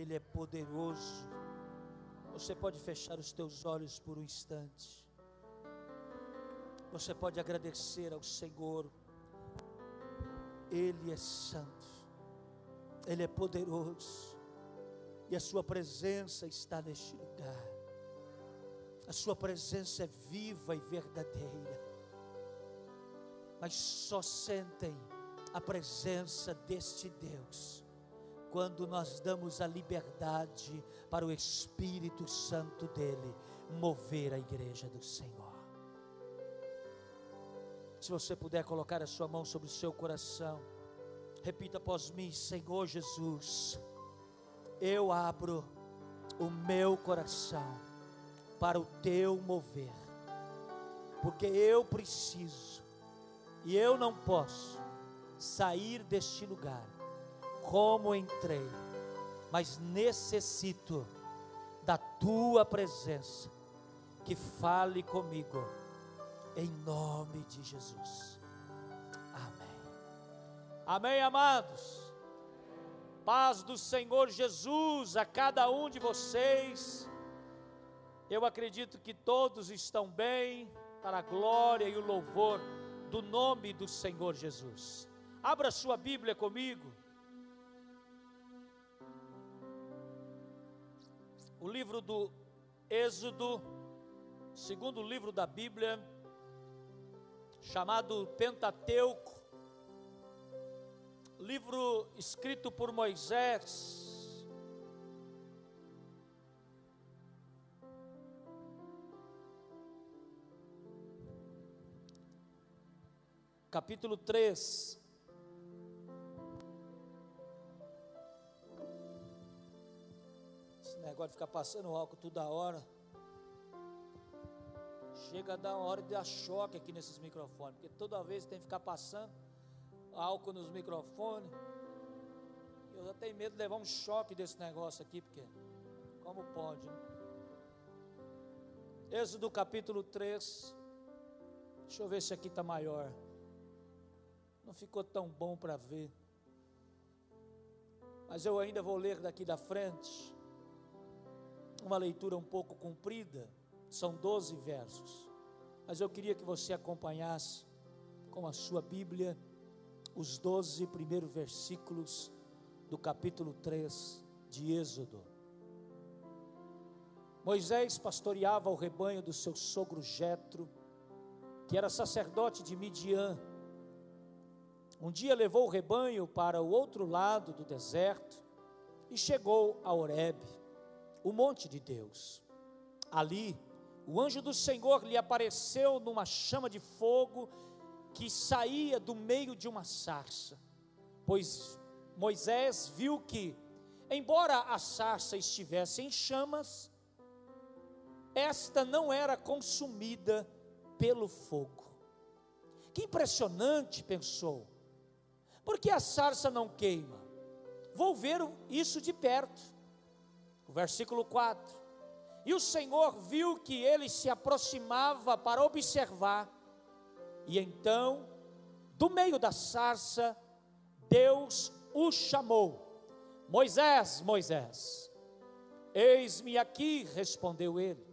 Ele é poderoso. Você pode fechar os teus olhos por um instante. Você pode agradecer ao Senhor. Ele é santo. Ele é poderoso. E a sua presença está neste lugar. A sua presença é viva e verdadeira. Mas só sentem a presença deste Deus quando nós damos a liberdade para o Espírito Santo dele mover a igreja do Senhor. Se você puder colocar a sua mão sobre o seu coração, repita após mim: Senhor Jesus, eu abro o meu coração para o teu mover, porque eu preciso e eu não posso sair deste lugar como entrei, mas necessito da tua presença, que fale comigo, em nome de Jesus. Amém. Amém, amados. Paz do Senhor Jesus a cada um de vocês. Eu acredito que todos estão bem, para a glória e o louvor do nome do Senhor Jesus. Abra sua Bíblia comigo o livro do Êxodo, segundo livro da Bíblia, chamado Pentateuco, livro escrito por Moisés. Capítulo 3, negócio de ficar passando álcool toda hora. Chega a dar uma hora de dar choque aqui nesses microfones, porque toda vez tem que ficar passando álcool nos microfones. Eu já tenho medo de levar um choque desse negócio aqui, porque como pode? Né? Êxodo capítulo 3. Deixa eu ver se aqui está maior. Não ficou tão bom para ver. Mas eu ainda vou ler daqui da frente uma leitura um pouco comprida, são 12 versos, mas eu queria que você acompanhasse com a sua Bíblia os 12 primeiros versículos do capítulo 3 de Êxodo. Moisés pastoreava o rebanho do seu sogro Jetro, que era sacerdote de Midian. Um dia levou o rebanho para o outro lado do deserto e chegou a Horebe o monte de Deus. Ali, o anjo do Senhor lhe apareceu numa chama de fogo que saía do meio de uma sarça, pois Moisés viu que, embora a sarça estivesse em chamas, esta não era consumida pelo fogo. Que impressionante, pensou. Por que a sarça não queima? Vou ver isso de perto. O versículo 4. E o Senhor viu que ele se aproximava para observar, e então, do meio da sarça, Deus o chamou: Moisés, Moisés. Eis-me aqui, respondeu ele.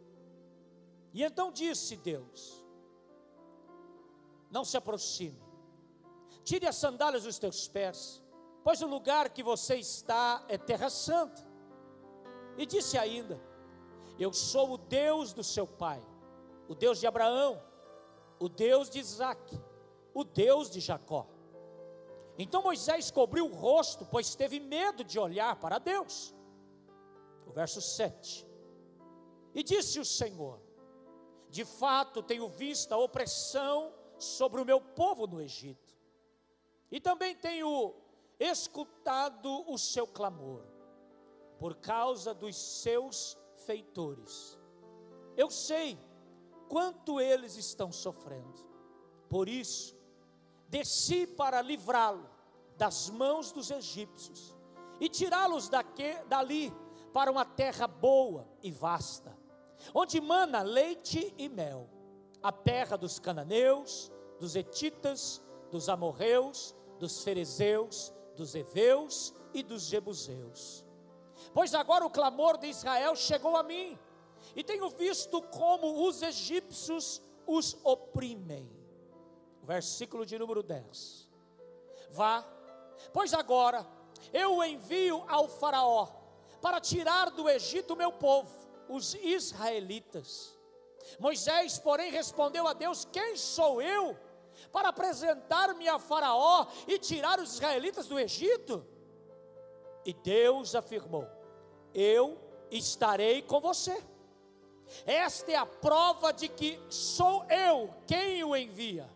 E então disse Deus: Não se aproxime, tire as sandálias dos teus pés, pois o lugar que você está é terra santa. E disse ainda: Eu sou o Deus do seu pai, o Deus de Abraão, o Deus de Isaac, o Deus de Jacó. Então Moisés cobriu o rosto, pois teve medo de olhar para Deus. O verso 7. E disse o Senhor: De fato tenho visto a opressão sobre o meu povo no Egito, e também tenho escutado o seu clamor por causa dos seus feitores. Eu sei quanto eles estão sofrendo. Por isso, desci para livrá-lo das mãos dos egípcios e tirá-los dali para uma terra boa e vasta, onde mana leite e mel, a terra dos cananeus, dos etitas, dos amorreus, dos ferezeus, dos heveus e dos jebuseus Pois agora o clamor de Israel chegou a mim, e tenho visto como os egípcios os oprimem. Versículo de número 10. Vá, pois agora eu envio ao Faraó para tirar do Egito o meu povo, os israelitas. Moisés, porém, respondeu a Deus: Quem sou eu para apresentar-me a Faraó e tirar os israelitas do Egito? E Deus afirmou: Eu estarei com você. Esta é a prova de que sou eu quem o envia.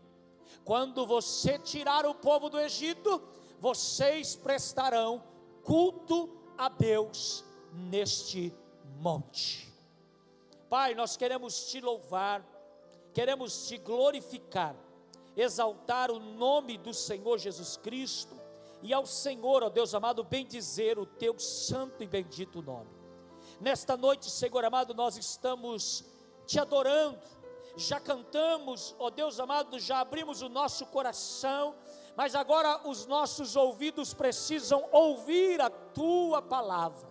Quando você tirar o povo do Egito, vocês prestarão culto a Deus neste monte. Pai, nós queremos te louvar, queremos te glorificar, exaltar o nome do Senhor Jesus Cristo e ao Senhor, ó Deus amado, bendizer o teu santo e bendito nome. Nesta noite, Senhor amado, nós estamos te adorando, já cantamos, ó Deus amado, já abrimos o nosso coração, mas agora os nossos ouvidos precisam ouvir a tua palavra.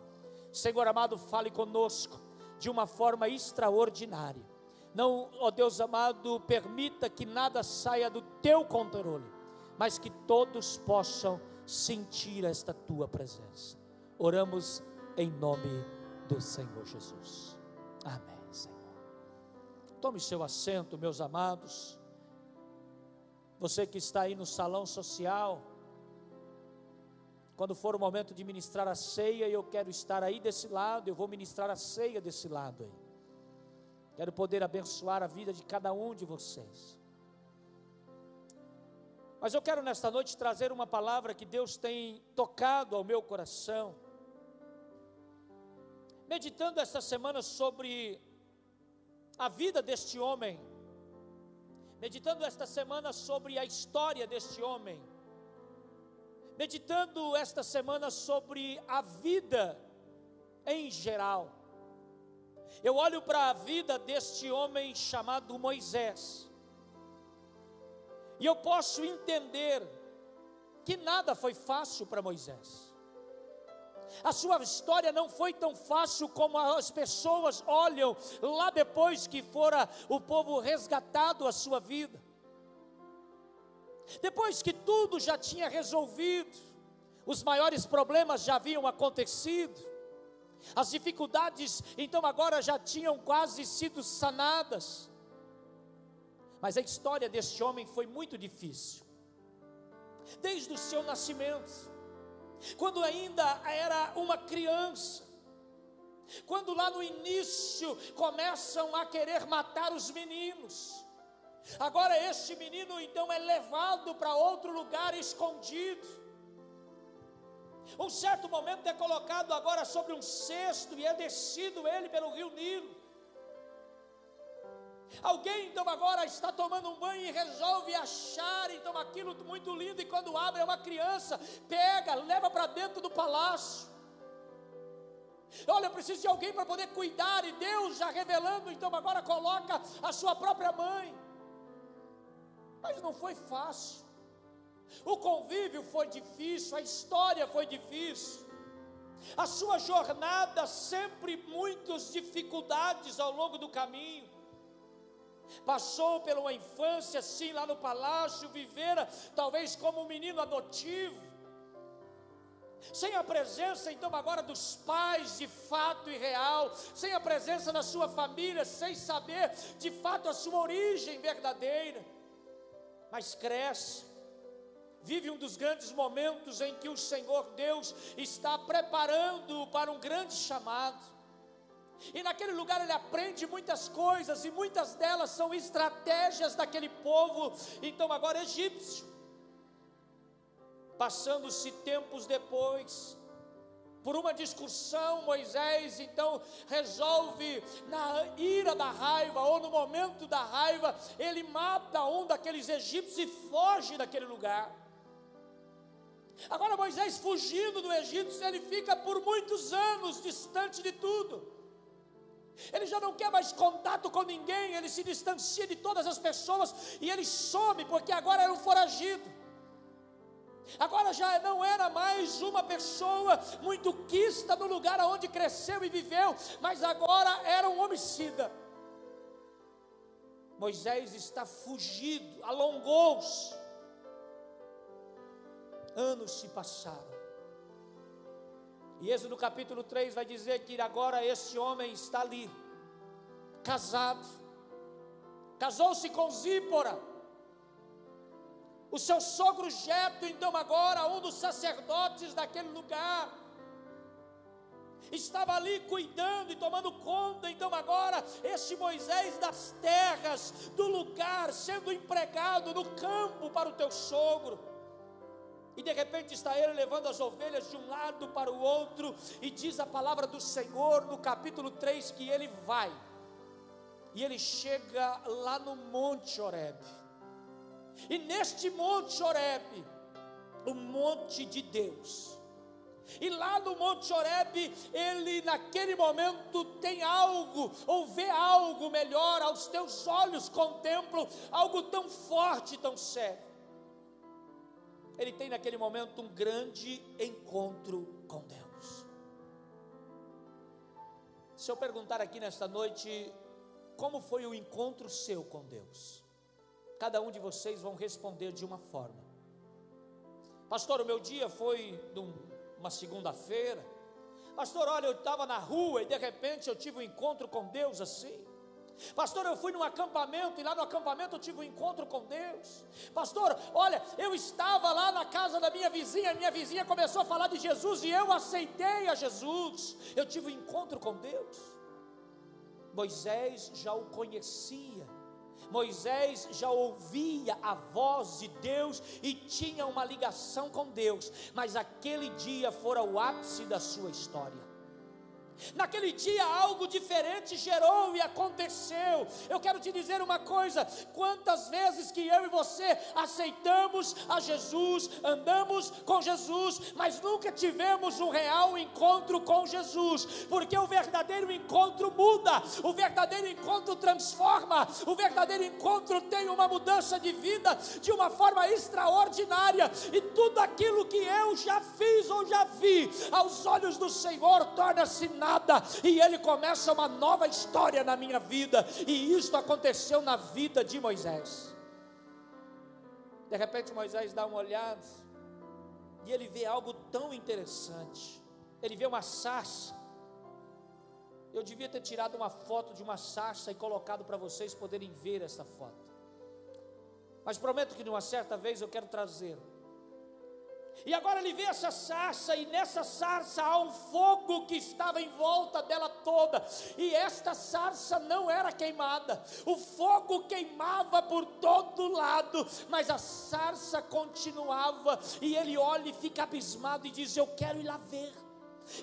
Senhor amado, fale conosco de uma forma extraordinária. Não, ó Deus amado, permita que nada saia do teu controle, mas que todos possam sentir esta tua presença. Oramos em nome do Senhor Jesus. Amém, Senhor. Tome seu assento, meus amados. Você que está aí no salão social, quando for o momento de ministrar a ceia, eu quero estar aí desse lado, eu vou ministrar a ceia desse lado aí. Quero poder abençoar a vida de cada um de vocês. Mas eu quero nesta noite trazer uma palavra que Deus tem tocado ao meu coração. Meditando esta semana sobre a vida deste homem, meditando esta semana sobre a história deste homem, meditando esta semana sobre a vida em geral. Eu olho para a vida deste homem chamado Moisés. E eu posso entender que nada foi fácil para Moisés. A sua história não foi tão fácil como as pessoas olham lá depois que fora o povo resgatado a sua vida. Depois que tudo já tinha resolvido, os maiores problemas já haviam acontecido, as dificuldades então agora já tinham quase sido sanadas. Mas a história deste homem foi muito difícil. Desde o seu nascimento, quando ainda era uma criança, quando lá no início começam a querer matar os meninos. Agora este menino então é levado para outro lugar escondido. Um certo momento é colocado agora sobre um cesto e é descido ele pelo rio Nilo. Alguém então agora está tomando um banho e resolve achar então aquilo muito lindo e quando abre é uma criança, pega, leva para dentro do palácio. Olha, eu preciso de alguém para poder cuidar e Deus já revelando então agora coloca a sua própria mãe. Mas não foi fácil. O convívio foi difícil, a história foi difícil. A sua jornada sempre muitas dificuldades ao longo do caminho passou pela infância assim lá no palácio, vivera talvez como um menino adotivo, sem a presença então agora dos pais de fato e real, sem a presença da sua família, sem saber de fato a sua origem verdadeira, mas cresce, vive um dos grandes momentos em que o Senhor Deus está preparando para um grande chamado. E naquele lugar ele aprende muitas coisas, e muitas delas são estratégias daquele povo, então agora egípcio. Passando-se tempos depois, por uma discussão, Moisés então resolve, na ira da raiva, ou no momento da raiva, ele mata um daqueles egípcios e foge daquele lugar. Agora, Moisés fugindo do Egito, ele fica por muitos anos distante de tudo. Ele já não quer mais contato com ninguém, ele se distancia de todas as pessoas e ele some, porque agora era um foragido. Agora já não era mais uma pessoa muito quista no lugar onde cresceu e viveu, mas agora era um homicida. Moisés está fugido, alongou-se. Anos se passaram. E Êxodo capítulo 3 vai dizer que agora este homem está ali, casado, casou-se com Zípora. O seu sogro Jeto, então agora um dos sacerdotes daquele lugar, estava ali cuidando e tomando conta, então agora este Moisés das terras, do lugar, sendo empregado no campo para o teu sogro. E de repente está ele levando as ovelhas de um lado para o outro, e diz a palavra do Senhor no capítulo 3 que ele vai, e ele chega lá no Monte Horebe. E neste monte Horebe, o monte de Deus. E lá no Monte Horebe, ele naquele momento tem algo, ou vê algo melhor, aos teus olhos contemplam algo tão forte, tão sério. Ele tem naquele momento um grande encontro com Deus. Se eu perguntar aqui nesta noite, como foi o encontro seu com Deus? cada um de vocês vão responder de uma forma. Pastor, o meu dia foi uma segunda-feira. Pastor, olha, eu estava na rua e de repente eu tive um encontro com Deus assim. Pastor, eu fui num acampamento e lá no acampamento eu tive um encontro com Deus. Pastor, olha, eu estava lá na casa da minha vizinha, minha vizinha começou a falar de Jesus e eu aceitei a Jesus. Eu tive um encontro com Deus. Moisés já o conhecia Moisés já ouvia a voz de Deus e tinha uma ligação com Deus, mas aquele dia fora o ápice da sua história. Naquele dia algo diferente gerou e aconteceu. Eu quero te dizer uma coisa: quantas vezes que eu e você aceitamos a Jesus, andamos com Jesus, mas nunca tivemos um real encontro com Jesus, porque o verdadeiro encontro muda, o verdadeiro encontro transforma, o verdadeiro encontro tem uma mudança de vida de uma forma extraordinária, e tudo aquilo que eu já fiz ou já vi, aos olhos do Senhor, torna-se nada e ele começa uma nova história na minha vida, e isto aconteceu na vida de Moisés. De repente Moisés dá uma olhada, e ele vê algo tão interessante. Ele vê uma sarça. Eu devia ter tirado uma foto de uma sarça e colocado para vocês poderem ver essa foto. Mas prometo que numa certa vez eu quero trazer e agora ele vê essa sarça, e nessa sarça há um fogo que estava em volta dela toda, e esta sarça não era queimada, o fogo queimava por todo lado, mas a sarça continuava, e ele olha e fica abismado e diz: Eu quero ir lá ver.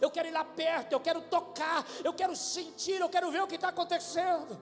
Eu quero ir lá perto, eu quero tocar, eu quero sentir, eu quero ver o que está acontecendo.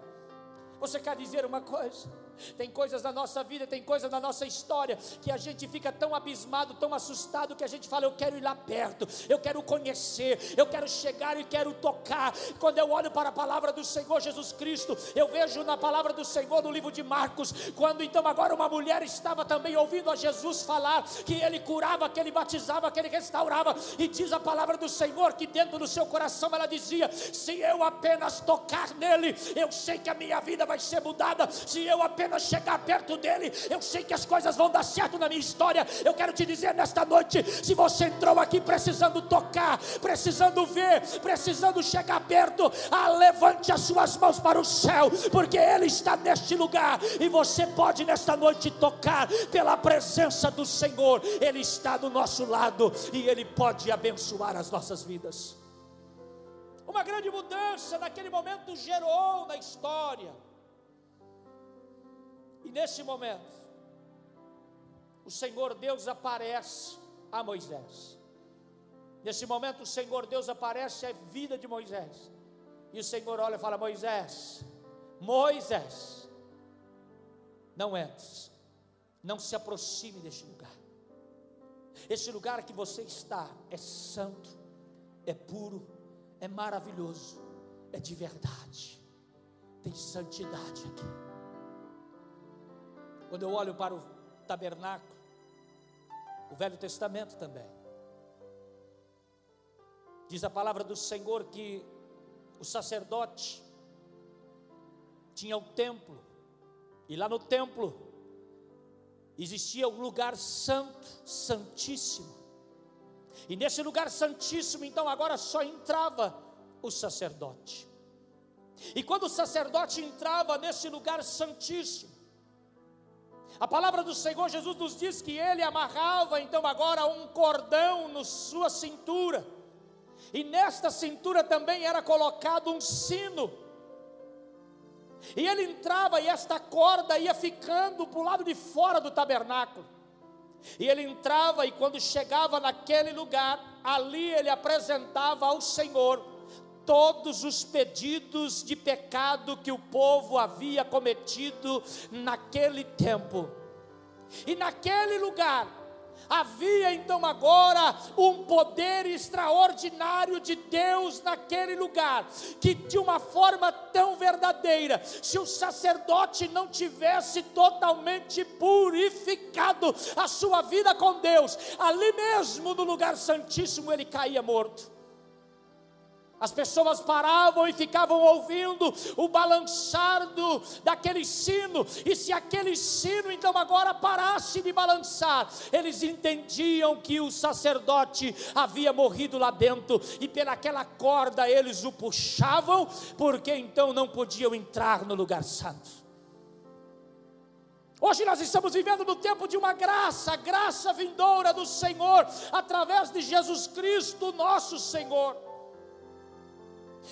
Você quer dizer uma coisa? Tem coisas na nossa vida, tem coisas na nossa história que a gente fica tão abismado, tão assustado que a gente fala: Eu quero ir lá perto, eu quero conhecer, eu quero chegar e quero tocar. Quando eu olho para a palavra do Senhor Jesus Cristo, eu vejo na palavra do Senhor no livro de Marcos, quando então agora uma mulher estava também ouvindo a Jesus falar que ele curava, que ele batizava, que ele restaurava, e diz a palavra do Senhor que dentro do seu coração ela dizia: Se eu apenas tocar nele, eu sei que a minha vida vai ser mudada. Se eu apenas apenas chegar perto dele, eu sei que as coisas vão dar certo na minha história. Eu quero te dizer nesta noite: se você entrou aqui precisando tocar, precisando ver, precisando chegar perto, ah, levante as suas mãos para o céu, porque Ele está neste lugar e você pode nesta noite tocar pela presença do Senhor. Ele está do nosso lado e Ele pode abençoar as nossas vidas. Uma grande mudança naquele momento gerou na história. E nesse momento, o Senhor Deus aparece a Moisés. Nesse momento, o Senhor Deus aparece à vida de Moisés. E o Senhor olha e fala: Moisés, Moisés, não entres, não se aproxime deste lugar. Este lugar que você está é santo, é puro, é maravilhoso, é de verdade, tem santidade aqui. Quando eu olho para o tabernáculo, o Velho Testamento também. Diz a palavra do Senhor que o sacerdote tinha o templo, e lá no templo existia um lugar santo, santíssimo. E nesse lugar santíssimo, então, agora só entrava o sacerdote. E quando o sacerdote entrava nesse lugar santíssimo, a palavra do Senhor Jesus nos diz que ele amarrava então agora um cordão na sua cintura, e nesta cintura também era colocado um sino. E ele entrava e esta corda ia ficando para o lado de fora do tabernáculo. E ele entrava e quando chegava naquele lugar, ali ele apresentava ao Senhor todos os pedidos de pecado que o povo havia cometido naquele tempo. E naquele lugar, Havia então agora um poder extraordinário de Deus naquele lugar, que de uma forma tão verdadeira, se o sacerdote não tivesse totalmente purificado a sua vida com Deus, ali mesmo no lugar santíssimo ele caía morto. As pessoas paravam e ficavam ouvindo o balançar do, daquele sino, e se aquele sino então agora parasse de balançar, eles entendiam que o sacerdote havia morrido lá dentro, e pelaquela corda eles o puxavam, porque então não podiam entrar no lugar santo. Hoje nós estamos vivendo no tempo de uma graça, graça vindoura do Senhor, através de Jesus Cristo, nosso Senhor.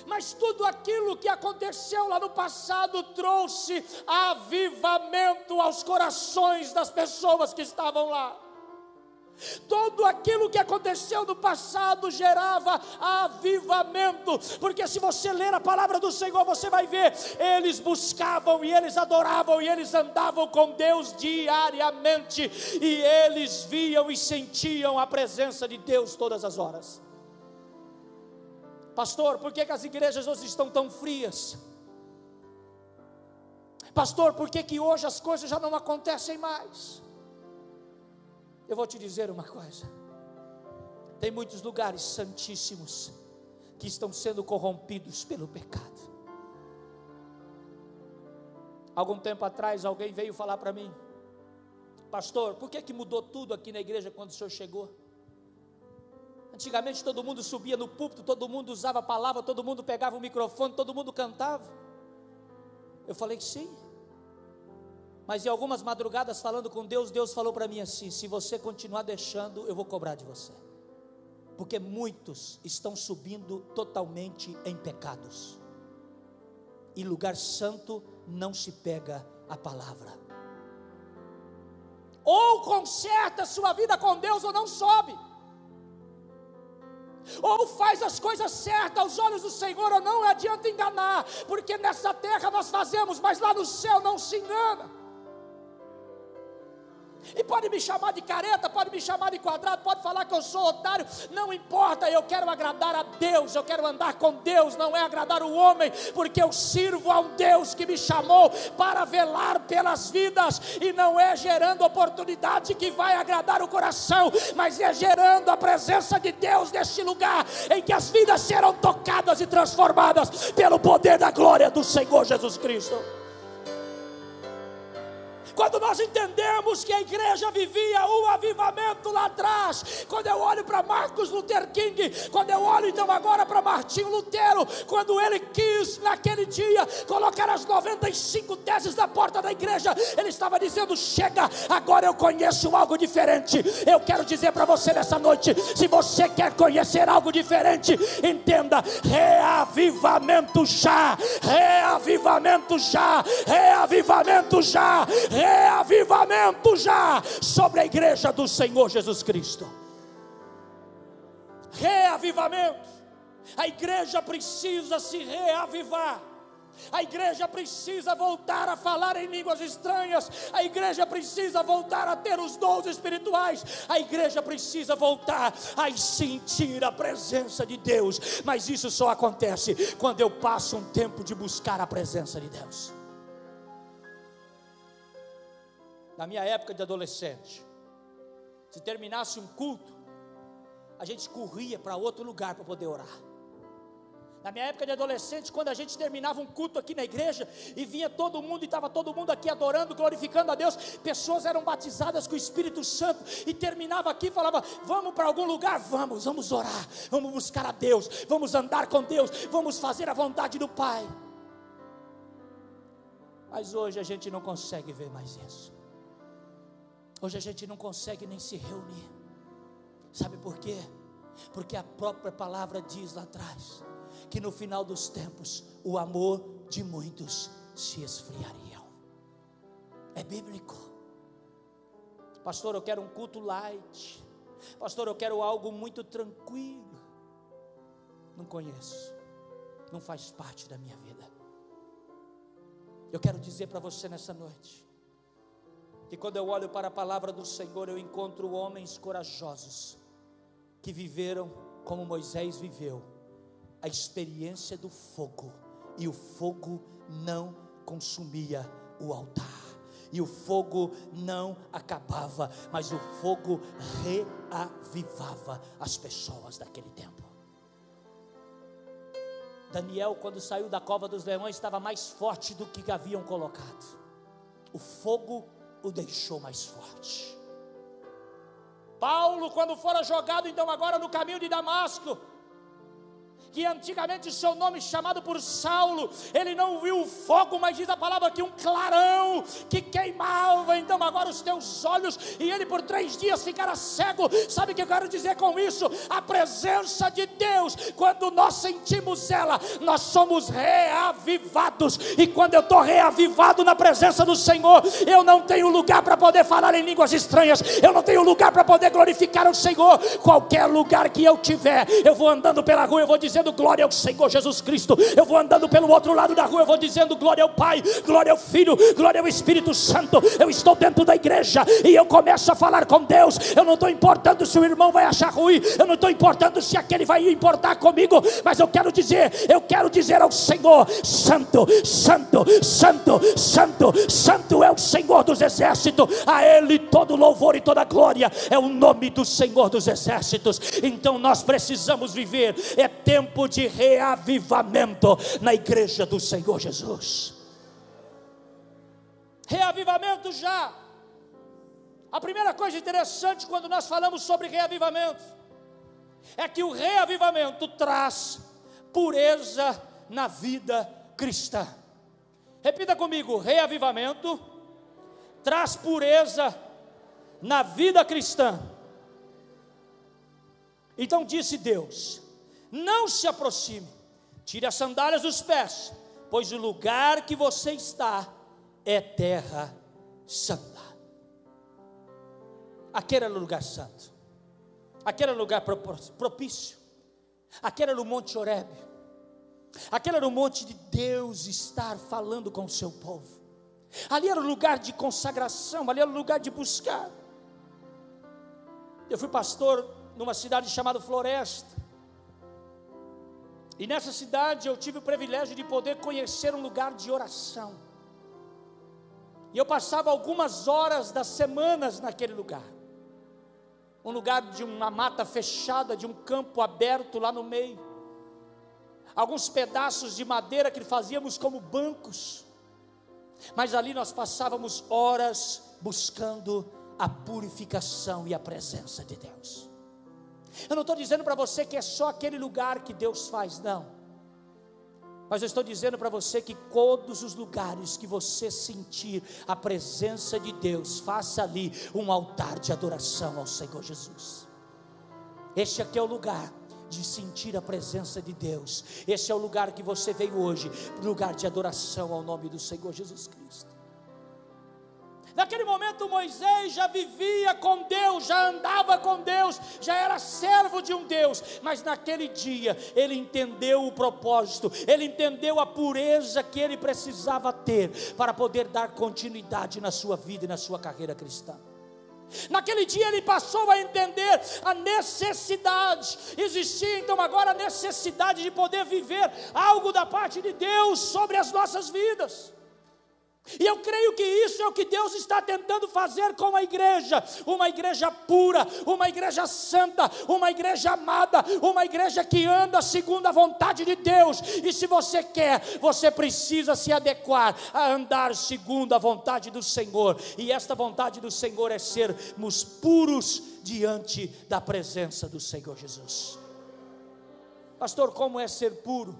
Mas tudo aquilo que aconteceu lá no passado trouxe avivamento aos corações das pessoas que estavam lá. Tudo aquilo que aconteceu no passado gerava avivamento, porque se você ler a palavra do Senhor, você vai ver, eles buscavam e eles adoravam e eles andavam com Deus diariamente, e eles viam e sentiam a presença de Deus todas as horas. Pastor, por que, que as igrejas hoje estão tão frias? Pastor, por que, que hoje as coisas já não acontecem mais? Eu vou te dizer uma coisa: tem muitos lugares santíssimos que estão sendo corrompidos pelo pecado. Algum tempo atrás, alguém veio falar para mim, Pastor, por que, que mudou tudo aqui na igreja quando o senhor chegou? Antigamente todo mundo subia no púlpito, todo mundo usava a palavra, todo mundo pegava o microfone, todo mundo cantava. Eu falei que sim. Mas em algumas madrugadas falando com Deus, Deus falou para mim assim: se você continuar deixando, eu vou cobrar de você. Porque muitos estão subindo totalmente em pecados. E lugar santo não se pega a palavra. Ou conserta sua vida com Deus ou não sobe ou faz as coisas certas aos olhos do Senhor, ou não adianta enganar, porque nessa terra nós fazemos, mas lá no céu não se engana. E pode me chamar de careta, pode me chamar de quadrado, pode falar que eu sou otário, não importa, eu quero agradar a Deus, eu quero andar com Deus, não é agradar o homem, porque eu sirvo a um Deus que me chamou para velar pelas vidas, e não é gerando oportunidade que vai agradar o coração, mas é gerando a presença de Deus neste lugar, em que as vidas serão tocadas e transformadas pelo poder da glória do Senhor Jesus Cristo. Quando nós entendemos que a igreja vivia um avivamento lá atrás, quando eu olho para Marcos Luther King, quando eu olho então agora para Martinho Lutero, quando ele quis naquele dia colocar as 95 teses na porta da igreja, ele estava dizendo: chega, agora eu conheço algo diferente. Eu quero dizer para você nessa noite: se você quer conhecer algo diferente, entenda, reavivamento já, reavivamento já, reavivamento já. Reavivamento reavivamento já sobre a igreja do Senhor Jesus Cristo. Reavivamento. A igreja precisa se reavivar. A igreja precisa voltar a falar em línguas estranhas. A igreja precisa voltar a ter os dons espirituais. A igreja precisa voltar a sentir a presença de Deus. Mas isso só acontece quando eu passo um tempo de buscar a presença de Deus. Na minha época de adolescente, Se terminasse um culto, a gente corria para outro lugar para poder orar. Na minha época de adolescente, quando a gente terminava um culto aqui na igreja e vinha todo mundo e estava todo mundo aqui adorando, glorificando a Deus, pessoas eram batizadas com o Espírito Santo e terminava aqui e falava: Vamos para algum lugar? Vamos, vamos orar, vamos buscar a Deus, vamos andar com Deus, vamos fazer a vontade do Pai. Mas hoje a gente não consegue ver mais isso. Hoje a gente não consegue nem se reunir. Sabe por quê? Porque a própria palavra diz lá atrás que no final dos tempos o amor de muitos se esfriariam. É bíblico. Pastor, eu quero um culto light. Pastor, eu quero algo muito tranquilo. Não conheço. Não faz parte da minha vida. Eu quero dizer para você nessa noite que quando eu olho para a palavra do Senhor, eu encontro homens corajosos que viveram como Moisés viveu a experiência do fogo, e o fogo não consumia o altar. E o fogo não acabava, mas o fogo reavivava as pessoas daquele tempo. Daniel, quando saiu da cova dos leões, estava mais forte do que haviam colocado. O fogo o deixou mais forte. Paulo, quando fora jogado, então agora no caminho de Damasco, que antigamente seu nome chamado por Saulo, ele não viu o fogo, mas diz a palavra que um clarão que queimava então agora os teus olhos, e ele por três dias ficara cego. Sabe o que eu quero dizer com isso? A presença de Deus, quando nós sentimos ela, nós somos reavivados, e quando eu estou reavivado na presença do Senhor, eu não tenho lugar para poder falar em línguas estranhas, eu não tenho lugar para poder glorificar o Senhor. Qualquer lugar que eu tiver, eu vou andando pela rua, eu vou dizer dizendo glória ao Senhor Jesus Cristo. Eu vou andando pelo outro lado da rua, eu vou dizendo glória ao Pai, glória ao Filho, glória ao Espírito Santo. Eu estou dentro da igreja e eu começo a falar com Deus. Eu não estou importando se o irmão vai achar ruim, eu não estou importando se aquele vai importar comigo, mas eu quero dizer, eu quero dizer ao Senhor: Santo, Santo, Santo, Santo, Santo é o Senhor dos exércitos, a Ele todo louvor e toda glória é o nome do Senhor dos exércitos. Então nós precisamos viver, é tempo tempo de reavivamento na igreja do Senhor Jesus. Reavivamento já. A primeira coisa interessante quando nós falamos sobre reavivamento é que o reavivamento traz pureza na vida cristã. Repita comigo: reavivamento traz pureza na vida cristã. Então disse Deus: não se aproxime, tire as sandálias dos pés, pois o lugar que você está é terra santa. Aquele era o lugar santo, aquele era o lugar propício, aquele era o Monte Oreb, aquele era o monte de Deus estar falando com o seu povo. Ali era o lugar de consagração, ali era o lugar de buscar. Eu fui pastor numa cidade chamada Floresta. E nessa cidade eu tive o privilégio de poder conhecer um lugar de oração. E eu passava algumas horas das semanas naquele lugar. Um lugar de uma mata fechada, de um campo aberto lá no meio. Alguns pedaços de madeira que fazíamos como bancos. Mas ali nós passávamos horas buscando a purificação e a presença de Deus. Eu não estou dizendo para você que é só aquele lugar que Deus faz, não. Mas eu estou dizendo para você que todos os lugares que você sentir a presença de Deus, faça ali um altar de adoração ao Senhor Jesus. Este aqui é o lugar de sentir a presença de Deus. Este é o lugar que você veio hoje, lugar de adoração ao nome do Senhor Jesus Cristo. Naquele momento Moisés já vivia com Deus, já andava com Deus, já era servo de um Deus, mas naquele dia ele entendeu o propósito, ele entendeu a pureza que ele precisava ter para poder dar continuidade na sua vida e na sua carreira cristã. Naquele dia ele passou a entender a necessidade, existia então agora a necessidade de poder viver algo da parte de Deus sobre as nossas vidas. E eu creio que isso é o que Deus está tentando fazer com a igreja, uma igreja pura, uma igreja santa, uma igreja amada, uma igreja que anda segundo a vontade de Deus. E se você quer, você precisa se adequar a andar segundo a vontade do Senhor. E esta vontade do Senhor é sermos puros diante da presença do Senhor Jesus. Pastor, como é ser puro?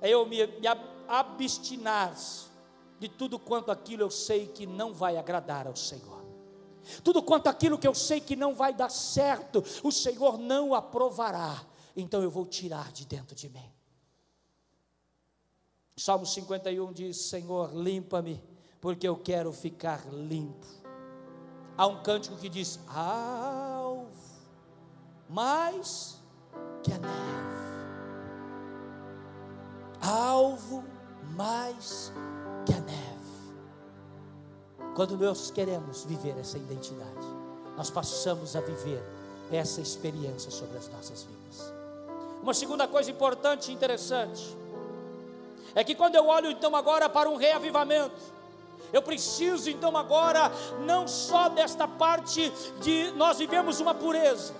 É eu me, me abstinar de tudo quanto aquilo eu sei que não vai agradar ao Senhor. Tudo quanto aquilo que eu sei que não vai dar certo, o Senhor não aprovará, então eu vou tirar de dentro de mim. Salmo 51 diz: Senhor, limpa-me, porque eu quero ficar limpo. Há um cântico que diz: Alvo, mais que a neve, alvo mais que a neve. Quando nós queremos viver essa identidade, nós passamos a viver essa experiência sobre as nossas vidas. Uma segunda coisa importante e interessante é que quando eu olho então agora para um reavivamento, eu preciso então agora não só desta parte de nós vivemos uma pureza,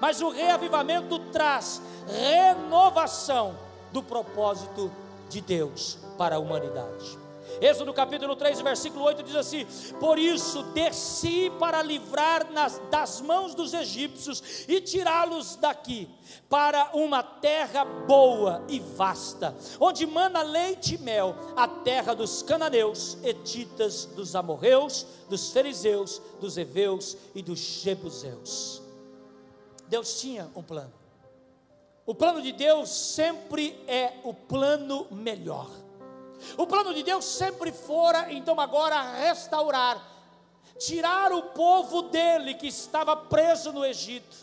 mas o reavivamento traz renovação do propósito de Deus para a humanidade. Êxodo capítulo 3, versículo 8 diz assim: Por isso desci para livrar nas, das mãos dos egípcios e tirá-los daqui, para uma terra boa e vasta, onde mana leite e mel, a terra dos cananeus, etitas, dos amorreus, dos fariseus, dos heveus e dos jebuseus. Deus tinha um plano. O plano de Deus sempre é o plano melhor. O plano de Deus sempre fora, então, agora restaurar, tirar o povo dele que estava preso no Egito.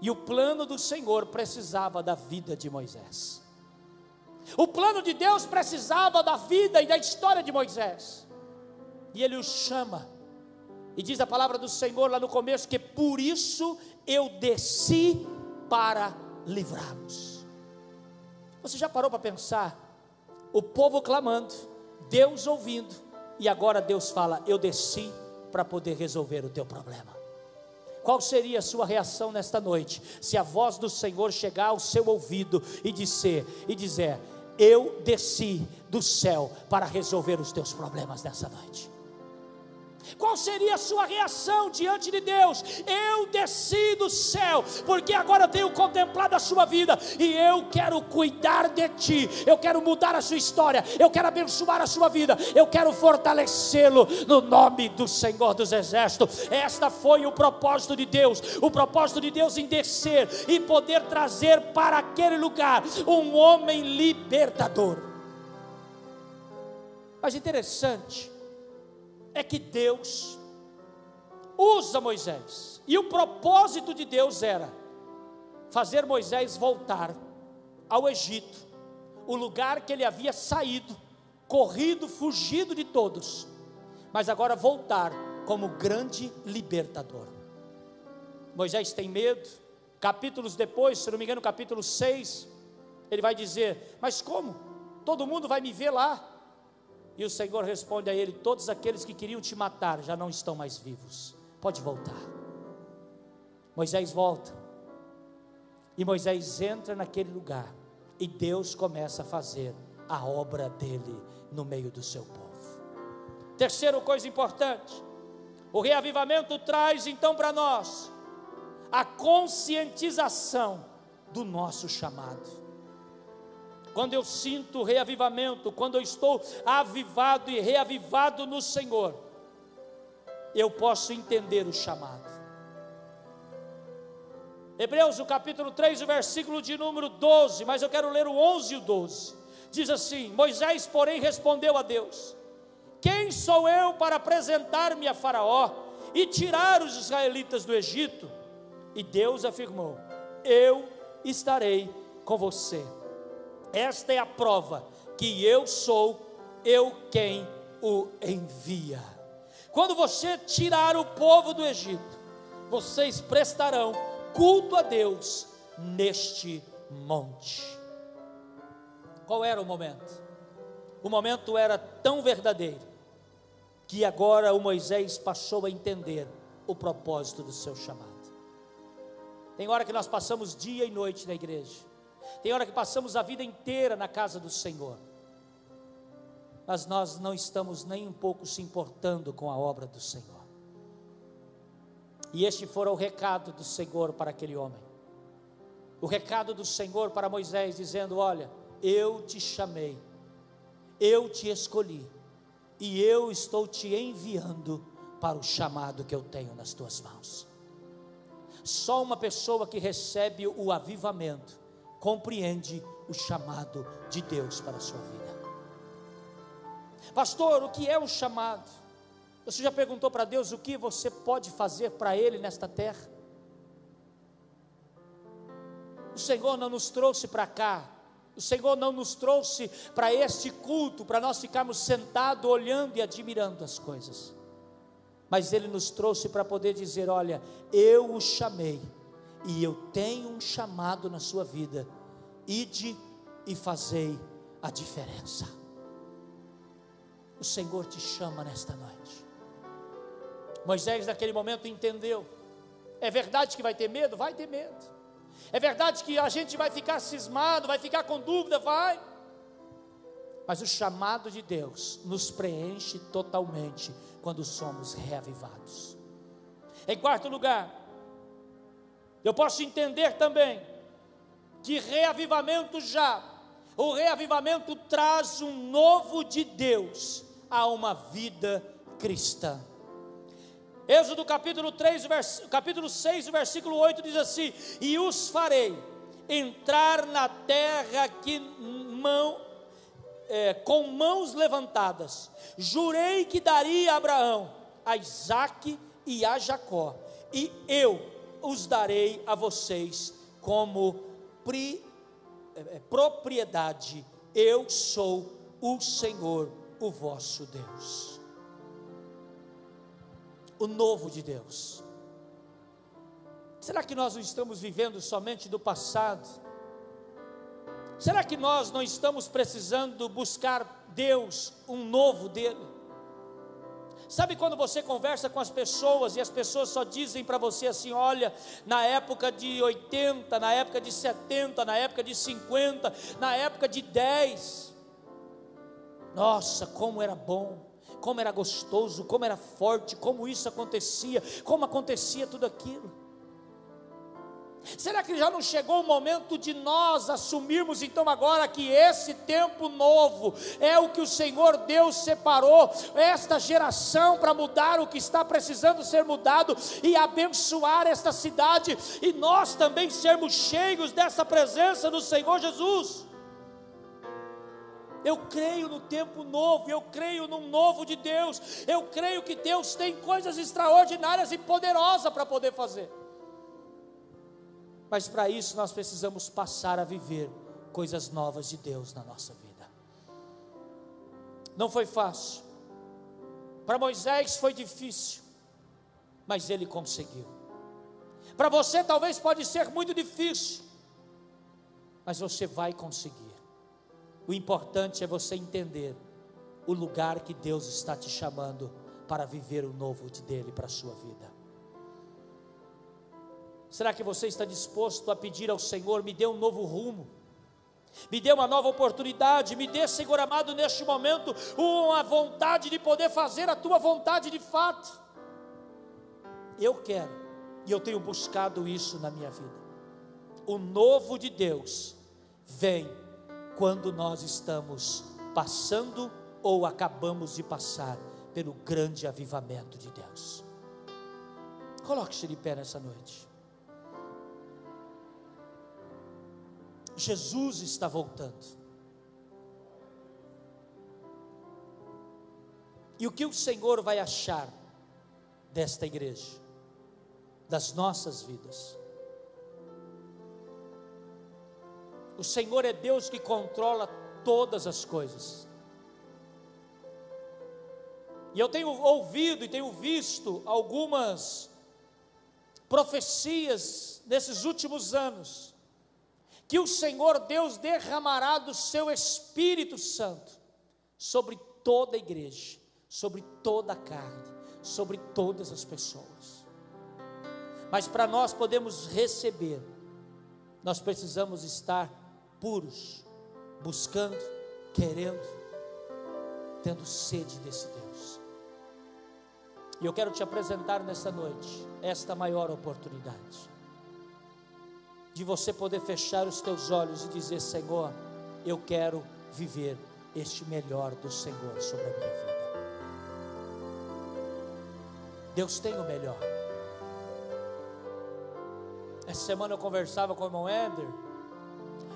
E o plano do Senhor precisava da vida de Moisés. O plano de Deus precisava da vida e da história de Moisés. E ele o chama. E diz a palavra do Senhor lá no começo que por isso eu desci para livrá-los. Você já parou para pensar o povo clamando, Deus ouvindo, e agora Deus fala: Eu desci para poder resolver o teu problema. Qual seria a sua reação nesta noite, se a voz do Senhor chegar ao seu ouvido e dizer, e dizer: Eu desci do céu para resolver os teus problemas nessa noite? Qual seria a sua reação diante de Deus? Eu desci do céu, porque agora eu tenho contemplado a sua vida e eu quero cuidar de ti. Eu quero mudar a sua história, eu quero abençoar a sua vida, eu quero fortalecê-lo no nome do Senhor dos Exércitos. Esta foi o propósito de Deus, o propósito de Deus em descer e poder trazer para aquele lugar um homem libertador. Mas interessante é que Deus usa Moisés. E o propósito de Deus era fazer Moisés voltar ao Egito, o lugar que ele havia saído, corrido, fugido de todos, mas agora voltar como grande libertador. Moisés tem medo, capítulos depois, se não me engano, capítulo 6, ele vai dizer: Mas como? Todo mundo vai me ver lá, e o Senhor responde a ele: Todos aqueles que queriam te matar já não estão mais vivos. Pode voltar. Moisés volta. E Moisés entra naquele lugar. E Deus começa a fazer a obra dele no meio do seu povo. Terceira coisa importante: o reavivamento traz então para nós a conscientização do nosso chamado quando eu sinto reavivamento, quando eu estou avivado e reavivado no Senhor, eu posso entender o chamado. Hebreus, o capítulo 3, o versículo de número 12, mas eu quero ler o 11 e o 12. Diz assim: Moisés, porém, respondeu a Deus: Quem sou eu para apresentar-me a Faraó e tirar os israelitas do Egito? E Deus afirmou: Eu estarei com você esta é a prova que eu sou eu quem o envia. Quando você tirar o povo do Egito, vocês prestarão culto a Deus neste monte. Qual era o momento? O momento era tão verdadeiro que agora o Moisés passou a entender o propósito do seu chamado. Tem hora que nós passamos dia e noite na igreja, tem hora que passamos a vida inteira na casa do Senhor, mas nós não estamos nem um pouco se importando com a obra do Senhor. E este fora o recado do Senhor para aquele homem. O recado do Senhor para Moisés, dizendo: Olha, eu te chamei, eu te escolhi, e eu estou te enviando para o chamado que eu tenho nas tuas mãos. Só uma pessoa que recebe o avivamento compreende o chamado de Deus para a sua vida. Pastor, o que é o chamado? Você já perguntou para Deus o que você pode fazer para Ele nesta terra? O Senhor não nos trouxe para cá, o Senhor não nos trouxe para este culto, para nós ficarmos sentados olhando e admirando as coisas mas Ele nos trouxe para poder dizer: Olha, eu o chamei, e eu tenho um chamado na sua vida, ide e fazei a diferença. O Senhor te chama nesta noite. Moisés, naquele momento, entendeu. É verdade que vai ter medo? Vai ter medo. É verdade que a gente vai ficar cismado, vai ficar com dúvida? Vai. Mas o chamado de Deus nos preenche totalmente quando somos reavivados. Em quarto lugar, eu posso entender também que reavivamento já, o reavivamento traz um novo de Deus a uma vida cristã. Êxodo capítulo 3, vers, capítulo 6, versículo 8 diz assim: E os farei entrar na terra que mão, é, com mãos levantadas, jurei que daria a Abraão, a Isaac e a Jacó, e eu os darei a vocês como pri, é, é, propriedade. Eu sou o Senhor, o vosso Deus. O novo de Deus. Será que nós não estamos vivendo somente do passado? Será que nós não estamos precisando buscar Deus, um novo dele? Sabe quando você conversa com as pessoas e as pessoas só dizem para você assim: olha, na época de 80, na época de 70, na época de 50, na época de 10, nossa, como era bom, como era gostoso, como era forte, como isso acontecia, como acontecia tudo aquilo. Será que já não chegou o momento de nós assumirmos então agora que esse tempo novo é o que o Senhor Deus separou, esta geração para mudar o que está precisando ser mudado e abençoar esta cidade e nós também sermos cheios dessa presença do Senhor Jesus? Eu creio no tempo novo, eu creio no novo de Deus, eu creio que Deus tem coisas extraordinárias e poderosas para poder fazer. Mas para isso nós precisamos passar a viver coisas novas de Deus na nossa vida. Não foi fácil. Para Moisés foi difícil, mas ele conseguiu. Para você talvez pode ser muito difícil, mas você vai conseguir. O importante é você entender o lugar que Deus está te chamando para viver o novo de dele para a sua vida. Será que você está disposto a pedir ao Senhor, me dê um novo rumo? Me dê uma nova oportunidade, me dê, Senhor amado, neste momento, uma vontade de poder fazer a tua vontade de fato. Eu quero, e eu tenho buscado isso na minha vida. O novo de Deus vem quando nós estamos passando ou acabamos de passar pelo grande avivamento de Deus. Coloque-se de pé nessa noite. Jesus está voltando. E o que o Senhor vai achar desta igreja, das nossas vidas? O Senhor é Deus que controla todas as coisas. E eu tenho ouvido e tenho visto algumas profecias nesses últimos anos que o Senhor Deus derramará do seu Espírito Santo sobre toda a igreja, sobre toda a carne, sobre todas as pessoas. Mas para nós podemos receber, nós precisamos estar puros, buscando, querendo, tendo sede desse Deus. E eu quero te apresentar nesta noite esta maior oportunidade de você poder fechar os teus olhos e dizer: Senhor, eu quero viver este melhor do Senhor sobre a minha vida. Deus tem o melhor. Essa semana eu conversava com o irmão Ender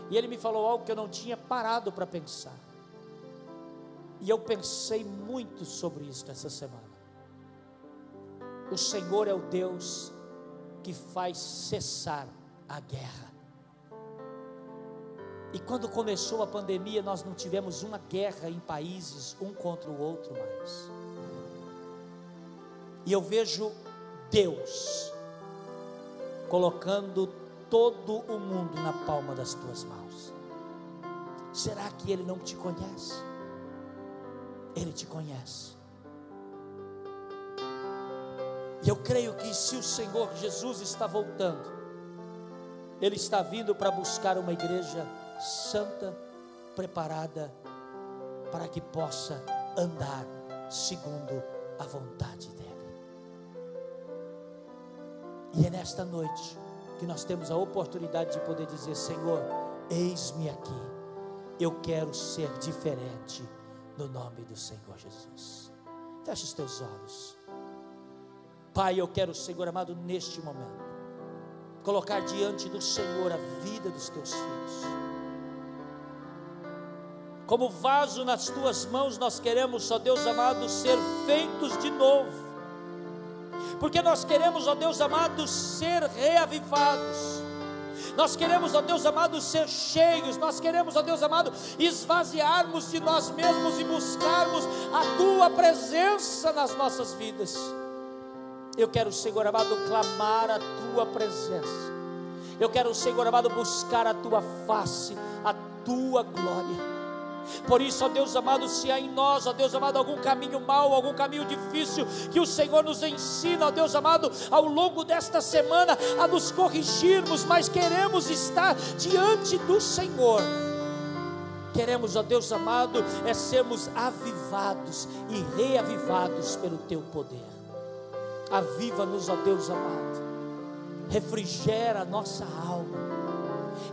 e ele me falou algo que eu não tinha parado para pensar. E eu pensei muito sobre isso essa semana. O Senhor é o Deus que faz cessar a guerra. E quando começou a pandemia, nós não tivemos uma guerra em países um contra o outro mais. E eu vejo Deus colocando todo o mundo na palma das tuas mãos. Será que Ele não te conhece? Ele te conhece. E eu creio que se o Senhor Jesus está voltando, Ele está vindo para buscar uma igreja santa, preparada, para que possa andar segundo a vontade dEle. E é nesta noite que nós temos a oportunidade de poder dizer: Senhor, eis-me aqui, eu quero ser diferente no nome do Senhor Jesus. Feche os teus olhos. Pai, eu quero, Senhor amado, neste momento, colocar diante do Senhor a vida dos teus filhos. Como vaso nas tuas mãos, nós queremos, ó Deus amado, ser feitos de novo porque nós queremos, ó Deus amado, ser reavivados. Nós queremos, ó Deus amado, ser cheios. Nós queremos, ó Deus amado, esvaziarmos de nós mesmos e buscarmos a tua presença nas nossas vidas. Eu quero, Senhor amado, clamar a tua presença. Eu quero, Senhor amado, buscar a tua face, a tua glória. Por isso, ó Deus amado, se há em nós, ó Deus amado, algum caminho mau, algum caminho difícil, que o Senhor nos ensina, ó Deus amado, ao longo desta semana a nos corrigirmos, mas queremos estar diante do Senhor. Queremos, ó Deus amado, é sermos avivados e reavivados pelo teu poder. Aviva-nos, ó Deus amado. Refrigera a nossa alma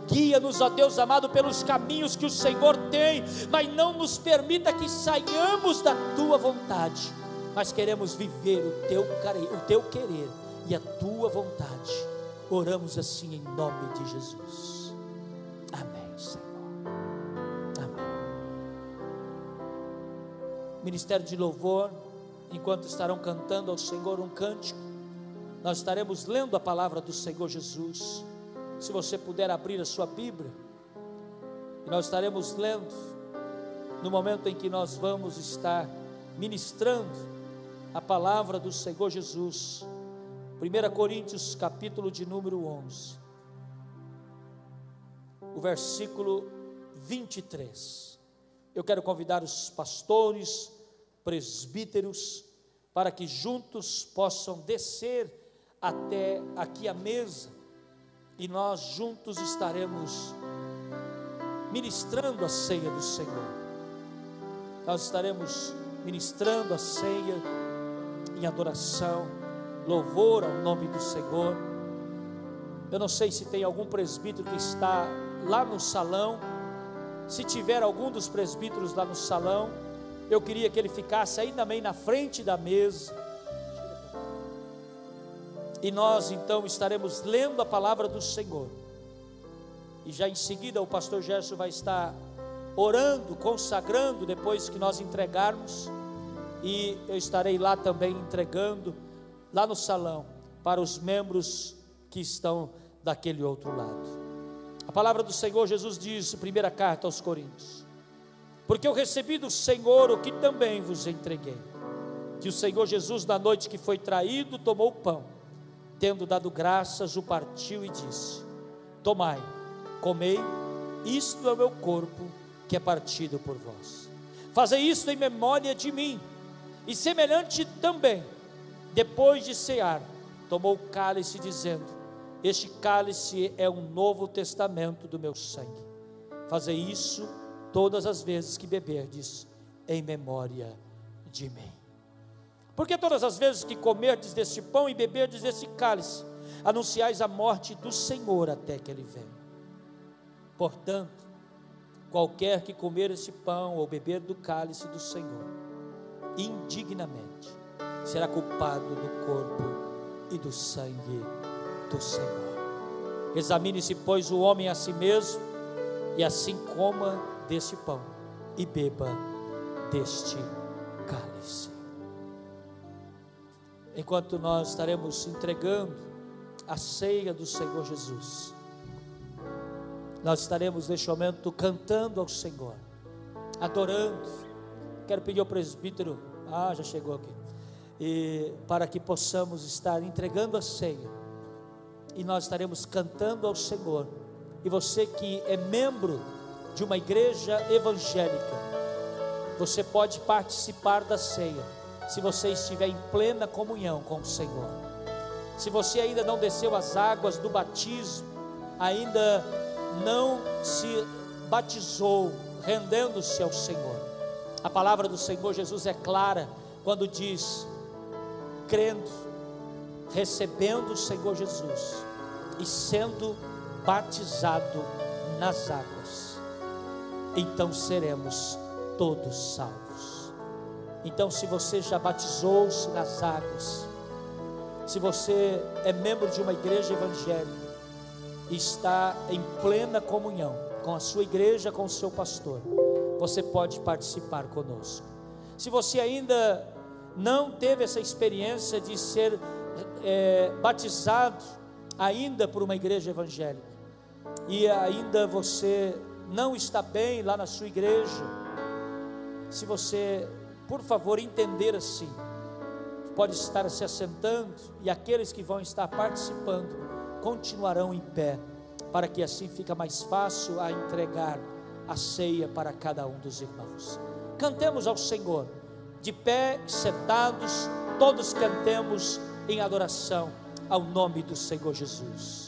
Guia-nos, ó Deus amado, pelos caminhos que o Senhor tem, mas não nos permita que saiamos da tua vontade, mas queremos viver o teu, o teu querer e a tua vontade. Oramos assim em nome de Jesus. Amém, Senhor. Amém. Ministério de Louvor, enquanto estarão cantando ao Senhor um cântico, nós estaremos lendo a palavra do Senhor Jesus. Se você puder abrir a sua Bíblia, nós estaremos lendo no momento em que nós vamos estar ministrando a palavra do Senhor Jesus. 1 Coríntios, capítulo de número 11, o versículo 23. Eu quero convidar os pastores, presbíteros, para que juntos possam descer até aqui a mesa e nós juntos estaremos ministrando a ceia do Senhor. Nós estaremos ministrando a ceia em adoração, louvor ao nome do Senhor. Eu não sei se tem algum presbítero que está lá no salão. Se tiver algum dos presbíteros lá no salão, eu queria que ele ficasse aí também na frente da mesa e nós então estaremos lendo a palavra do Senhor. E já em seguida o pastor Gerson vai estar orando, consagrando depois que nós entregarmos. E eu estarei lá também entregando, lá no salão, para os membros que estão daquele outro lado. A palavra do Senhor Jesus diz, primeira carta aos Coríntios: Porque eu recebi do Senhor o que também vos entreguei. Que o Senhor Jesus, na noite que foi traído, tomou o pão tendo dado graças, o partiu e disse: Tomai, comei, isto é o meu corpo que é partido por vós. Fazei isso em memória de mim. E semelhante também, depois de cear, tomou o cálice, dizendo: Este cálice é um novo testamento do meu sangue. Fazei isso todas as vezes que beberdes, em memória de mim. Porque todas as vezes que comerdes deste pão e beberdes deste cálice, anunciais a morte do Senhor até que ele venha. Portanto, qualquer que comer esse pão ou beber do cálice do Senhor, indignamente, será culpado do corpo e do sangue do Senhor. Examine-se, pois, o homem a si mesmo, e assim coma deste pão e beba deste cálice. Enquanto nós estaremos entregando a ceia do Senhor Jesus, nós estaremos neste momento cantando ao Senhor, adorando. Quero pedir ao presbítero, ah, já chegou aqui, e para que possamos estar entregando a ceia, e nós estaremos cantando ao Senhor. E você que é membro de uma igreja evangélica, você pode participar da ceia, se você estiver em plena comunhão com o Senhor. Se você ainda não desceu as águas do batismo, ainda não se batizou, rendendo-se ao Senhor. A palavra do Senhor Jesus é clara quando diz: crendo, recebendo o Senhor Jesus e sendo batizado nas águas, então seremos todos salvos. Então, se você já batizou-se nas águas, se você é membro de uma igreja evangélica, está em plena comunhão com a sua igreja, com o seu pastor, você pode participar conosco. Se você ainda não teve essa experiência de ser é, batizado ainda por uma igreja evangélica, e ainda você não está bem lá na sua igreja, se você, por favor, entender assim, pode estar se assentando e aqueles que vão estar participando continuarão em pé, para que assim fica mais fácil a entregar a ceia para cada um dos irmãos. Cantemos ao Senhor, de pé, sentados, todos cantemos em adoração ao nome do Senhor Jesus.